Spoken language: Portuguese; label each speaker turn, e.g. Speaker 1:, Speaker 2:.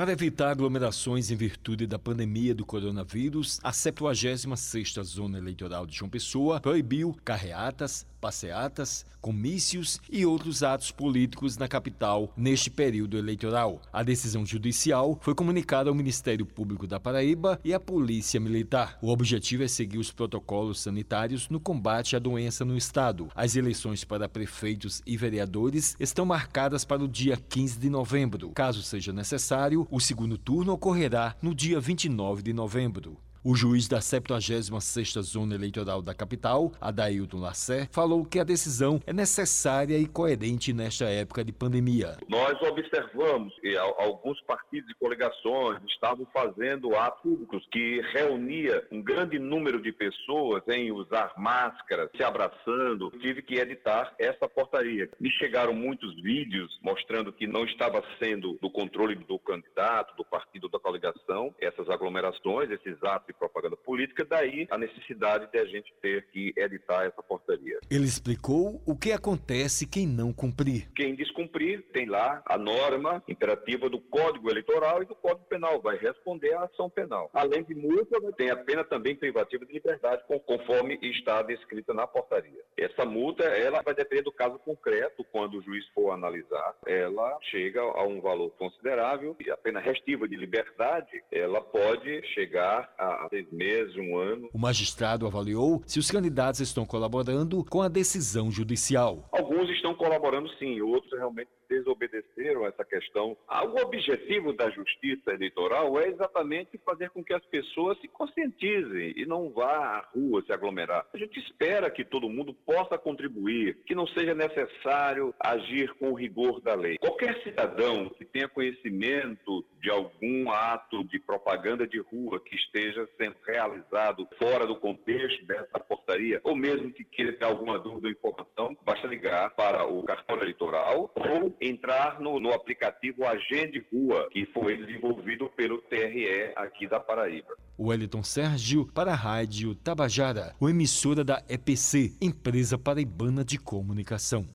Speaker 1: Para evitar aglomerações em virtude da pandemia do coronavírus, a 76ª Zona Eleitoral de João Pessoa proibiu carreatas, passeatas, comícios e outros atos políticos na capital neste período eleitoral. A decisão judicial foi comunicada ao Ministério Público da Paraíba e à Polícia Militar. O objetivo é seguir os protocolos sanitários no combate à doença no estado. As eleições para prefeitos e vereadores estão marcadas para o dia 15 de novembro. Caso seja necessário, o segundo turno ocorrerá no dia 29 de novembro. O juiz da 76ª Zona Eleitoral da capital, Adailton Lacer, falou que a decisão é necessária e coerente nesta época de pandemia.
Speaker 2: Nós observamos que alguns partidos e coligações estavam fazendo atos públicos que reunia um grande número de pessoas em usar máscaras, se abraçando. Tive que editar essa portaria. Me chegaram muitos vídeos mostrando que não estava sendo do controle do candidato, do partido da coligação, essas aglomerações, esses atos de propaganda política, daí a necessidade de a gente ter que editar essa portaria.
Speaker 1: Ele explicou o que acontece quem não cumprir.
Speaker 2: Quem descumprir tem lá a norma imperativa do Código Eleitoral e do Código Penal, vai responder à ação penal. Além de multa, tem a pena também privativa de liberdade, conforme está descrita na portaria. Essa multa, ela vai depender do caso concreto, quando o juiz for analisar, ela chega a um valor considerável e a pena restiva de liberdade, ela pode chegar a seis meses, um ano.
Speaker 1: O magistrado avaliou se os candidatos estão colaborando com a decisão judicial.
Speaker 2: Alguns estão colaborando sim, outros realmente desobedeceram essa questão. O objetivo da justiça eleitoral é exatamente fazer com que as pessoas se conscientizem e não vá à rua se aglomerar. A gente espera que todo mundo possa contribuir, que não seja necessário agir com o rigor da lei. Qualquer cidadão que tenha conhecimento de algum ato de propaganda de rua que esteja sendo realizado fora do contexto dessa portaria, ou mesmo que queira ter alguma dúvida ou informação, basta ligar para o cartório eleitoral ou entrar no, no aplicativo Agende Rua, que foi desenvolvido pelo TRE aqui da Paraíba.
Speaker 1: Wellington Sérgio para a Rádio Tabajara, o emissora da EPC, Empresa Paraibana de Comunicação.